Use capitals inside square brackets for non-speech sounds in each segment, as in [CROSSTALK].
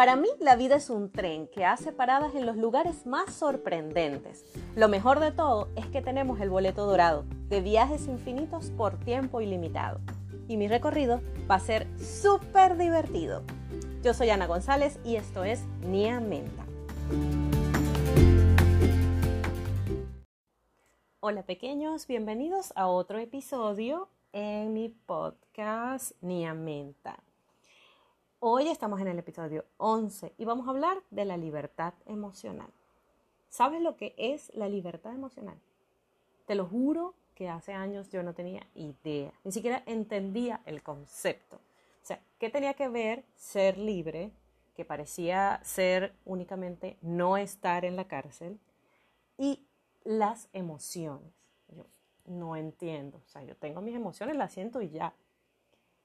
Para mí la vida es un tren que hace paradas en los lugares más sorprendentes. Lo mejor de todo es que tenemos el boleto dorado de viajes infinitos por tiempo ilimitado. Y mi recorrido va a ser súper divertido. Yo soy Ana González y esto es Nia Menta. Hola pequeños, bienvenidos a otro episodio en mi podcast Nia Menta. Hoy estamos en el episodio 11 y vamos a hablar de la libertad emocional. ¿Sabes lo que es la libertad emocional? Te lo juro que hace años yo no tenía idea, ni siquiera entendía el concepto. O sea, ¿qué tenía que ver ser libre, que parecía ser únicamente no estar en la cárcel, y las emociones? Yo no entiendo, o sea, yo tengo mis emociones, las siento y ya.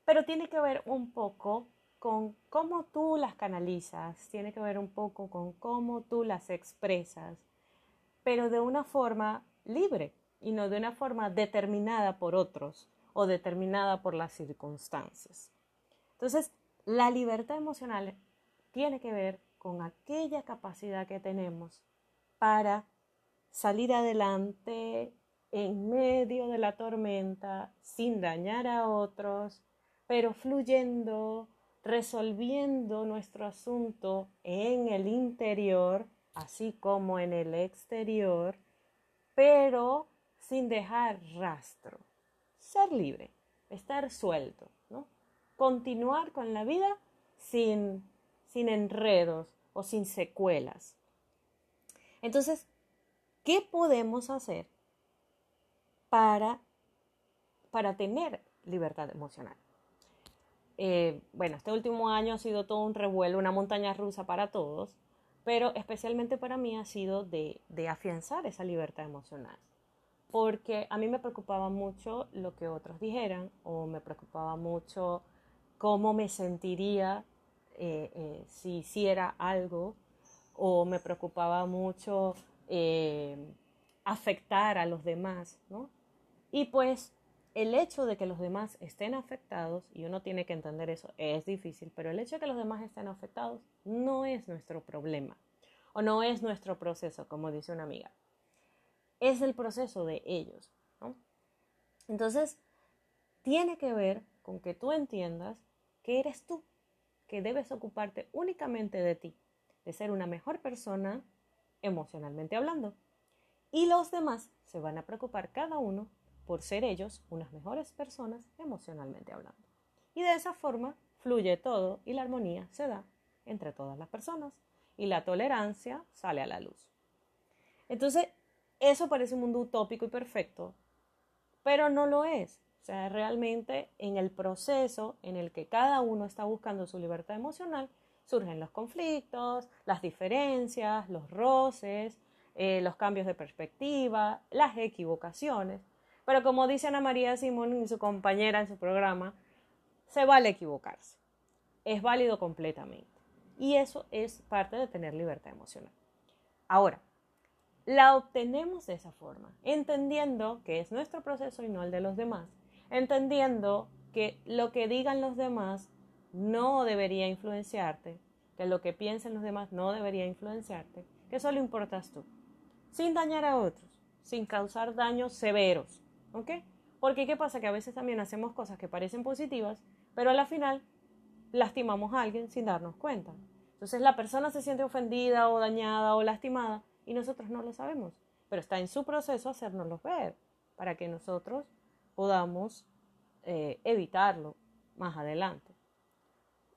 Pero tiene que ver un poco con cómo tú las canalizas, tiene que ver un poco con cómo tú las expresas, pero de una forma libre y no de una forma determinada por otros o determinada por las circunstancias. Entonces, la libertad emocional tiene que ver con aquella capacidad que tenemos para salir adelante en medio de la tormenta, sin dañar a otros, pero fluyendo, resolviendo nuestro asunto en el interior, así como en el exterior, pero sin dejar rastro. Ser libre, estar suelto, ¿no? Continuar con la vida sin, sin enredos o sin secuelas. Entonces, ¿qué podemos hacer para, para tener libertad emocional? Eh, bueno, este último año ha sido todo un revuelo, una montaña rusa para todos, pero especialmente para mí ha sido de, de afianzar esa libertad emocional. Porque a mí me preocupaba mucho lo que otros dijeran o me preocupaba mucho cómo me sentiría eh, eh, si hiciera algo o me preocupaba mucho afectar a los demás, ¿no? Y pues el hecho de que los demás estén afectados, y uno tiene que entender eso, es difícil, pero el hecho de que los demás estén afectados no es nuestro problema o no es nuestro proceso, como dice una amiga. Es el proceso de ellos. Entonces, tiene que ver con que tú entiendas que eres tú, que debes ocuparte únicamente de ti, de ser una mejor persona emocionalmente hablando. Y los demás se van a preocupar cada uno por ser ellos unas mejores personas emocionalmente hablando. Y de esa forma fluye todo y la armonía se da entre todas las personas y la tolerancia sale a la luz. Entonces, eso parece un mundo utópico y perfecto, pero no lo es. O sea, realmente en el proceso en el que cada uno está buscando su libertad emocional, surgen los conflictos, las diferencias, los roces, eh, los cambios de perspectiva, las equivocaciones. Pero como dice Ana María Simón y su compañera en su programa, se vale equivocarse. Es válido completamente. Y eso es parte de tener libertad emocional. Ahora, la obtenemos de esa forma, entendiendo que es nuestro proceso y no el de los demás, entendiendo que lo que digan los demás no debería influenciarte, que lo que piensen los demás no debería influenciarte, que solo importas tú, sin dañar a otros, sin causar daños severos, ¿Ok? Porque ¿qué pasa? Que a veces también hacemos cosas que parecen positivas, pero a la final lastimamos a alguien sin darnos cuenta. Entonces la persona se siente ofendida o dañada o lastimada y nosotros no lo sabemos, pero está en su proceso hacérnoslo ver para que nosotros podamos eh, evitarlo más adelante.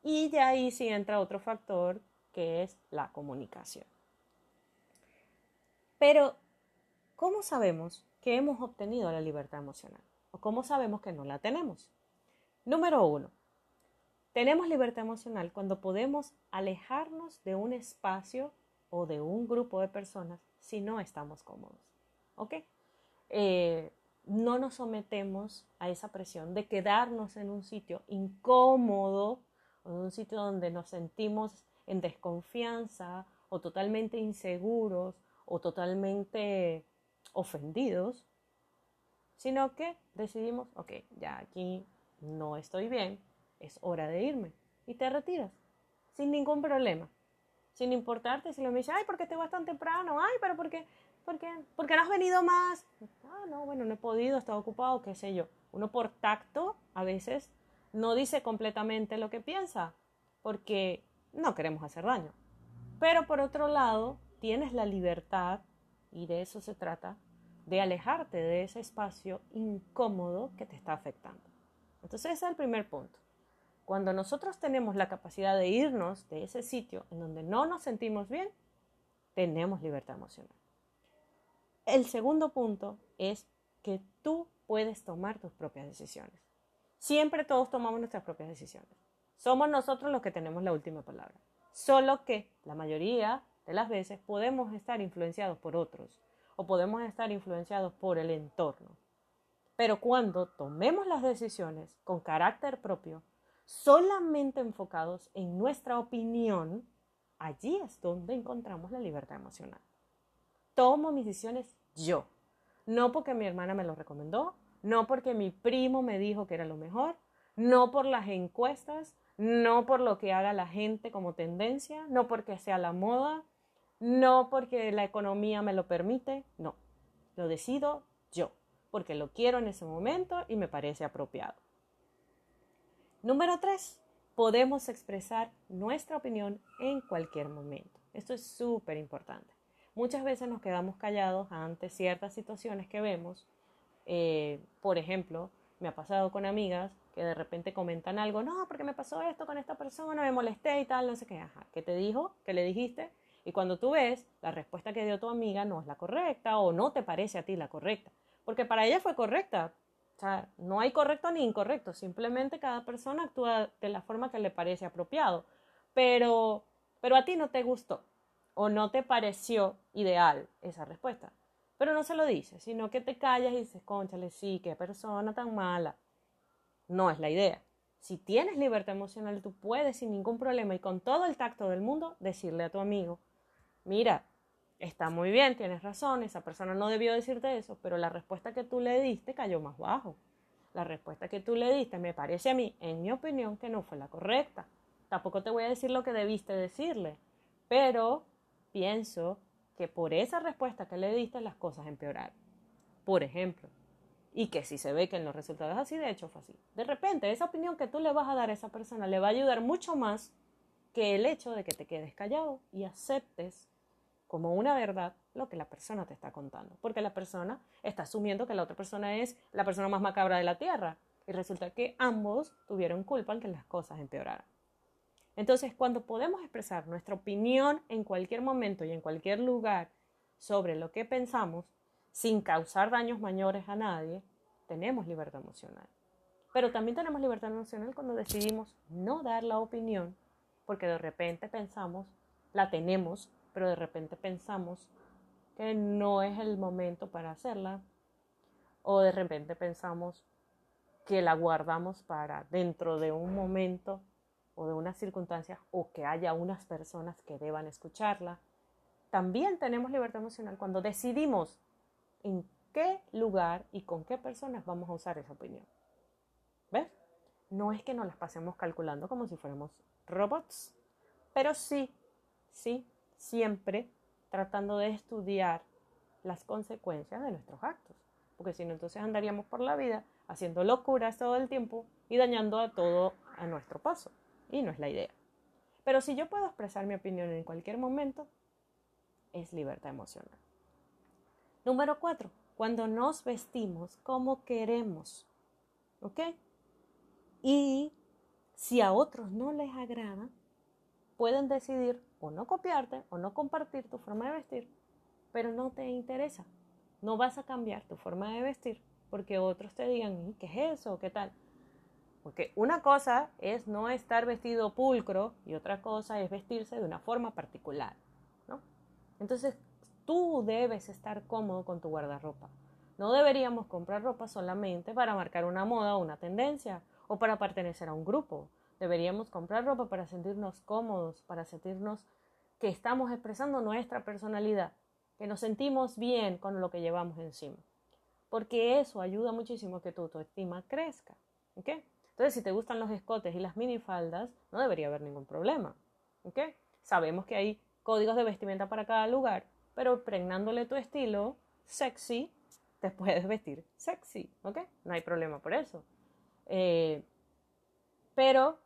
Y de ahí sí entra otro factor que es la comunicación. Pero, ¿cómo sabemos que hemos obtenido la libertad emocional o cómo sabemos que no la tenemos. Número uno, tenemos libertad emocional cuando podemos alejarnos de un espacio o de un grupo de personas si no estamos cómodos. ¿Ok? Eh, no nos sometemos a esa presión de quedarnos en un sitio incómodo en un sitio donde nos sentimos en desconfianza o totalmente inseguros o totalmente ofendidos, sino que decidimos, ok, ya aquí no estoy bien, es hora de irme y te retiras. sin ningún problema. Sin importarte si lo me dice, ay, porque te vas tan temprano, ay, pero ¿por qué? ¿Por qué? ¿Por qué no has venido más? Ah, no, bueno, no he podido, he estado ocupado, qué sé yo. Uno por tacto a veces no dice completamente lo que piensa, porque no queremos hacer daño. Pero por otro lado, tienes la libertad, y de eso se trata, de alejarte de ese espacio incómodo que te está afectando. Entonces ese es el primer punto. Cuando nosotros tenemos la capacidad de irnos de ese sitio en donde no nos sentimos bien, tenemos libertad emocional. El segundo punto es que tú puedes tomar tus propias decisiones. Siempre todos tomamos nuestras propias decisiones. Somos nosotros los que tenemos la última palabra. Solo que la mayoría las veces podemos estar influenciados por otros o podemos estar influenciados por el entorno. Pero cuando tomemos las decisiones con carácter propio, solamente enfocados en nuestra opinión, allí es donde encontramos la libertad emocional. Tomo mis decisiones yo, no porque mi hermana me lo recomendó, no porque mi primo me dijo que era lo mejor, no por las encuestas, no por lo que haga la gente como tendencia, no porque sea la moda, no porque la economía me lo permite, no, lo decido yo porque lo quiero en ese momento y me parece apropiado. Número tres, podemos expresar nuestra opinión en cualquier momento. Esto es súper importante. Muchas veces nos quedamos callados ante ciertas situaciones que vemos. Eh, por ejemplo, me ha pasado con amigas que de repente comentan algo, no, porque me pasó esto con esta persona, me molesté y tal, no sé qué, ajá, ¿qué te dijo? ¿Qué le dijiste? Y cuando tú ves, la respuesta que dio tu amiga no es la correcta o no te parece a ti la correcta porque para ella fue correcta. O sea, no hay correcto ni incorrecto, simplemente cada persona actúa de la forma que le parece apropiado. Pero, pero a ti no te gustó o no te pareció ideal esa respuesta. Pero no se lo dices, sino que te callas y dices, conchale, sí, qué persona tan mala. No es la idea. Si tienes libertad emocional, tú puedes sin ningún problema y con todo el tacto del mundo decirle a tu amigo, mira, está muy bien, tienes razón, esa persona no debió decirte eso, pero la respuesta que tú le diste cayó más bajo. La respuesta que tú le diste me parece a mí, en mi opinión, que no fue la correcta. Tampoco te voy a decir lo que debiste decirle, pero pienso que por esa respuesta que le diste las cosas empeoraron. Por ejemplo, y que si se ve que en los resultados así, de hecho fue así. De repente, esa opinión que tú le vas a dar a esa persona le va a ayudar mucho más que el hecho de que te quedes callado y aceptes como una verdad lo que la persona te está contando, porque la persona está asumiendo que la otra persona es la persona más macabra de la tierra y resulta que ambos tuvieron culpa en que las cosas empeoraran. Entonces, cuando podemos expresar nuestra opinión en cualquier momento y en cualquier lugar sobre lo que pensamos, sin causar daños mayores a nadie, tenemos libertad emocional. Pero también tenemos libertad emocional cuando decidimos no dar la opinión, porque de repente pensamos, la tenemos pero de repente pensamos que no es el momento para hacerla o de repente pensamos que la guardamos para dentro de un momento o de unas circunstancias o que haya unas personas que deban escucharla. También tenemos libertad emocional cuando decidimos en qué lugar y con qué personas vamos a usar esa opinión. ¿Ves? No es que nos las pasemos calculando como si fuéramos robots, pero sí, sí siempre tratando de estudiar las consecuencias de nuestros actos, porque si no entonces andaríamos por la vida haciendo locuras todo el tiempo y dañando a todo a nuestro paso, y no es la idea. Pero si yo puedo expresar mi opinión en cualquier momento, es libertad emocional. Número cuatro, cuando nos vestimos como queremos, ¿ok? Y si a otros no les agrada, pueden decidir o no copiarte o no compartir tu forma de vestir, pero no te interesa. No vas a cambiar tu forma de vestir porque otros te digan, ¿qué es eso? ¿Qué tal? Porque una cosa es no estar vestido pulcro y otra cosa es vestirse de una forma particular, ¿no? Entonces, tú debes estar cómodo con tu guardarropa. No deberíamos comprar ropa solamente para marcar una moda o una tendencia o para pertenecer a un grupo. Deberíamos comprar ropa para sentirnos cómodos, para sentirnos que estamos expresando nuestra personalidad, que nos sentimos bien con lo que llevamos encima. Porque eso ayuda muchísimo a que tu autoestima crezca. Entonces, si te gustan los escotes y las minifaldas, no debería haber ningún problema. ¿ok? Sabemos que hay códigos de vestimenta para cada lugar, pero pregnándole tu estilo sexy, te puedes vestir sexy, ¿ok? No hay problema por eso. Eh, pero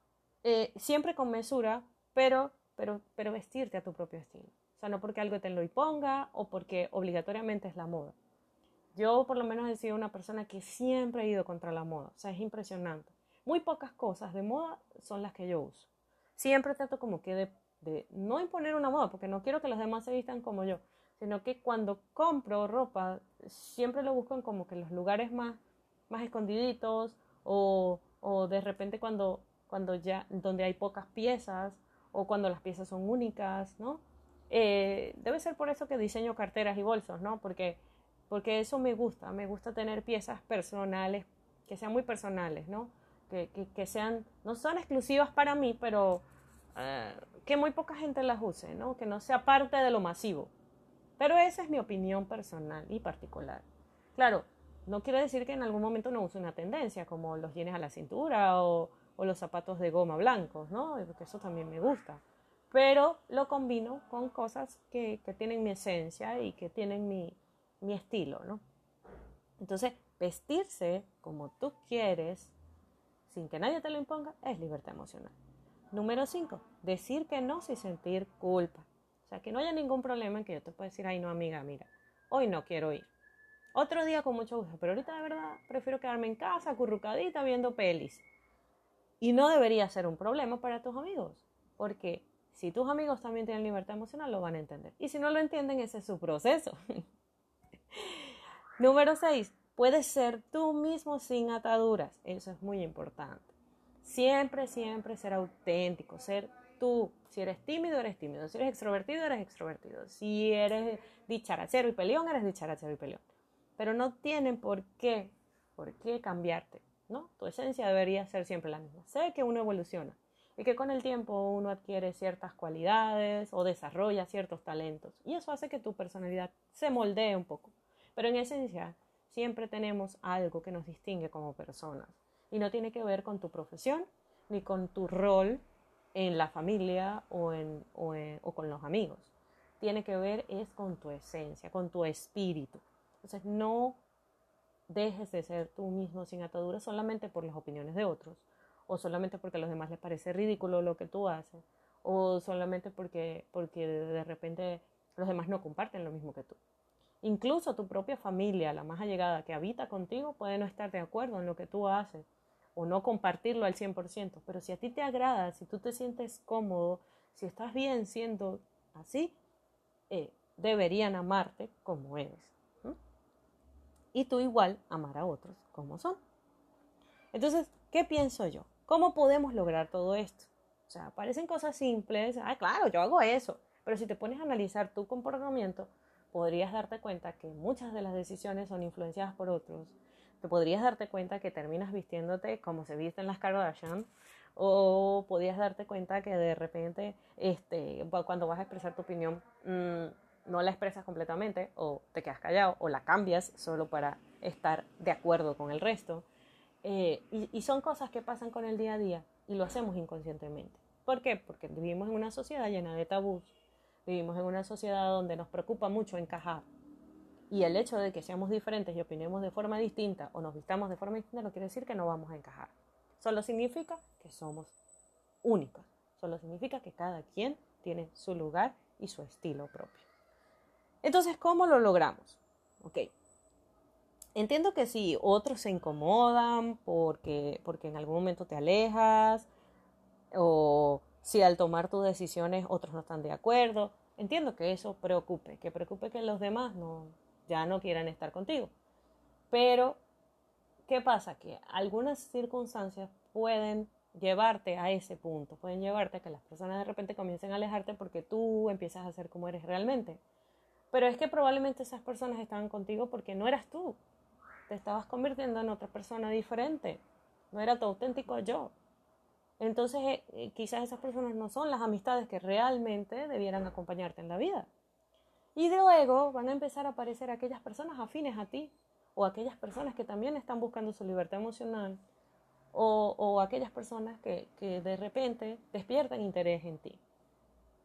eh, siempre con mesura, pero, pero, pero vestirte a tu propio estilo. O sea, no porque algo te lo imponga o porque obligatoriamente es la moda. Yo por lo menos he sido una persona que siempre ha ido contra la moda. O sea, es impresionante. Muy pocas cosas de moda son las que yo uso. Siempre trato como que de, de no imponer una moda, porque no quiero que los demás se vistan como yo, sino que cuando compro ropa, siempre lo busco en como que los lugares más, más escondiditos o, o de repente cuando, cuando ya, donde hay pocas piezas o cuando las piezas son únicas, ¿no? Eh, debe ser por eso que diseño carteras y bolsos, ¿no? Porque porque eso me gusta, me gusta tener piezas personales, que sean muy personales, ¿no? Que, que, sean, no son exclusivas para mí, pero eh, que muy poca gente las use, ¿no? Que no sea parte de lo masivo. Pero esa es mi opinión personal y particular. Claro, no quiere decir que en algún momento no use una tendencia, como los jeans a la cintura o, o los zapatos de goma blancos, ¿no? Porque eso también me gusta. Pero lo combino con cosas que, que tienen mi esencia y que tienen mi, mi estilo, ¿no? Entonces, vestirse como tú quieres, sin que nadie te lo imponga, es libertad emocional. Número 5, decir que no sin sentir culpa. O sea, que no haya ningún problema en que yo te pueda decir, ay, no, amiga, mira, hoy no quiero ir. Otro día con mucho gusto, pero ahorita de verdad prefiero quedarme en casa, acurrucadita, viendo pelis. Y no debería ser un problema para tus amigos, porque si tus amigos también tienen libertad emocional, lo van a entender. Y si no lo entienden, ese es su proceso. [LAUGHS] Número 6. Puedes ser tú mismo sin ataduras. Eso es muy importante. Siempre, siempre ser auténtico, ser tú. Si eres tímido, eres tímido. Si eres extrovertido, eres extrovertido. Si eres dicharachero y peleón, eres dicharachero y peleón. Pero no tienen por qué, por qué cambiarte, Tu esencia debería ser siempre la misma. Sé que uno evoluciona y que con el tiempo uno adquiere ciertas cualidades o desarrolla ciertos talentos y eso hace que tu personalidad se moldee un poco. Pero en esencia, siempre tenemos algo que nos distingue como personas. Y no tiene que ver con tu profesión ni con tu rol en la familia o, en, o, o con los amigos. Tiene que ver es con tu esencia, con tu espíritu. Entonces no dejes de ser tú mismo sin ataduras solamente por las opiniones de otros o solamente porque a los demás les parece ridículo lo que tú haces o solamente porque, porque de repente los demás no comparten lo mismo que tú. Incluso tu propia familia, la más allegada que habita contigo, puede no estar de acuerdo en lo que tú haces o no compartirlo al 100%, pero si a ti te agrada, si tú te sientes cómodo, si estás bien siendo así, eh, deberían amarte como eres. Y tú igual amar a otros como son. Entonces, ¿qué pienso yo? ¿Cómo podemos lograr todo esto? O sea, parecen cosas simples, ah, claro, yo hago eso, pero si te pones a analizar tu comportamiento, podrías darte cuenta que muchas de las decisiones son influenciadas por otros. Te podrías darte cuenta que terminas vistiéndote como se visten las Kardashian o podrías darte cuenta que de repente este, cuando vas a expresar tu opinión mm, no la expresas completamente o te quedas callado o la cambias solo para estar de acuerdo con el resto. Eh, y, y son cosas que pasan con el día a día y lo hacemos inconscientemente. ¿Por qué? Porque vivimos en una sociedad llena de tabús, Vivimos en una sociedad donde nos preocupa mucho encajar. Y el hecho de que seamos diferentes y opinemos de forma distinta o nos vistamos de forma distinta no quiere decir que no vamos a encajar. Solo significa que somos únicos. Solo significa que cada quien tiene su lugar y su estilo propio. Entonces, ¿cómo lo logramos? Ok. Entiendo que si otros se incomodan porque, porque en algún momento te alejas o si al tomar tus decisiones otros no están de acuerdo. Entiendo que eso preocupe, que preocupe que los demás no, ya no quieran estar contigo. Pero, ¿qué pasa? Que algunas circunstancias pueden llevarte a ese punto, pueden llevarte a que las personas de repente comiencen a alejarte porque tú empiezas a ser como eres realmente. Pero es que probablemente esas personas estaban contigo porque no eras tú, te estabas convirtiendo en otra persona diferente, no era tu auténtico yo. Entonces, eh, eh, quizás esas personas no son las amistades que realmente debieran acompañarte en la vida. Y luego van a empezar a aparecer aquellas personas afines a ti, o aquellas personas que también están buscando su libertad emocional, o, aquellas personas que, que, de repente despiertan interés en ti.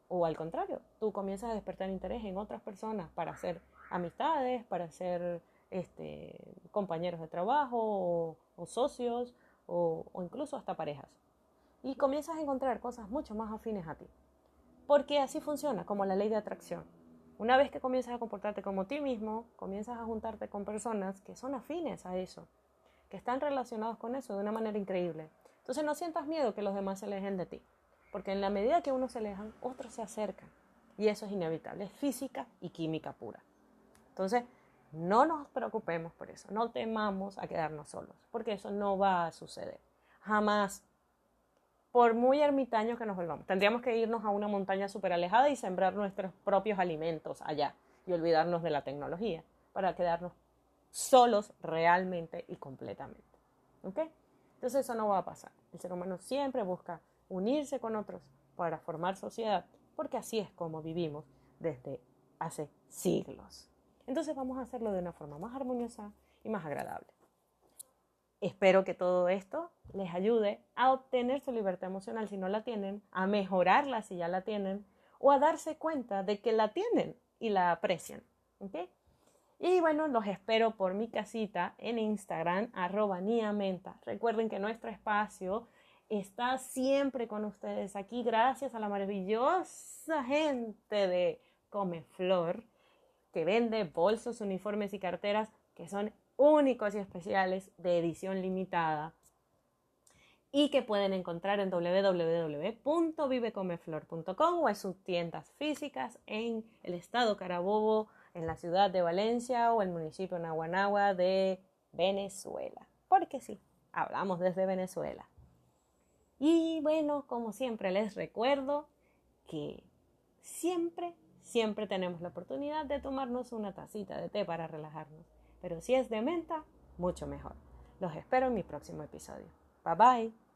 O al contrario, tú comienzas a despertar interés en otras personas para hacer amistades, para ser este, compañeros de trabajo o, socios o, o incluso hasta parejas. Y comienzas a encontrar cosas mucho más afines a ti. Porque así funciona, como la ley de atracción. Una vez que comienzas a comportarte como ti mismo, comienzas a juntarte con personas que son afines a eso, que están relacionados con eso de una manera increíble. Entonces no sientas miedo que los demás se alejen de ti, porque en la medida que uno se alejan, otros se acercan. Y eso es inevitable, es física y química pura. Entonces, no nos preocupemos por eso, no temamos a quedarnos solos, porque eso no va a suceder. Jamás por muy ermitaños que nos volvamos. Tendríamos que irnos a una montaña súper alejada y sembrar nuestros propios alimentos allá y olvidarnos de la tecnología para quedarnos solos realmente y completamente. ¿Ok? Entonces eso no va a pasar. El ser humano siempre busca unirse con otros para formar sociedad, porque así es como vivimos desde hace siglos. Entonces vamos a hacerlo de una forma más armoniosa y más agradable. Espero que todo esto les ayude a obtener su libertad emocional si no la tienen, a mejorarla si ya la tienen, o a darse cuenta de que la tienen y la aprecian. Y bueno, los espero por mi casita en Instagram, arroba niamenta. Recuerden que nuestro espacio está siempre con ustedes aquí gracias a la maravillosa gente de Comeflor que vende bolsos, uniformes y carteras que son únicos y especiales de edición limitada y que pueden encontrar en www.vivecomeflor.com o en sus tiendas físicas en el estado Carabobo, en la ciudad de Valencia o el municipio Naguanagua de Venezuela. Porque sí, hablamos desde Venezuela. Y bueno, como siempre les recuerdo que siempre, siempre tenemos la oportunidad de tomarnos una tacita de té para relajarnos pero si es de menta, mucho mejor. Los espero en mi próximo episodio. Bye bye.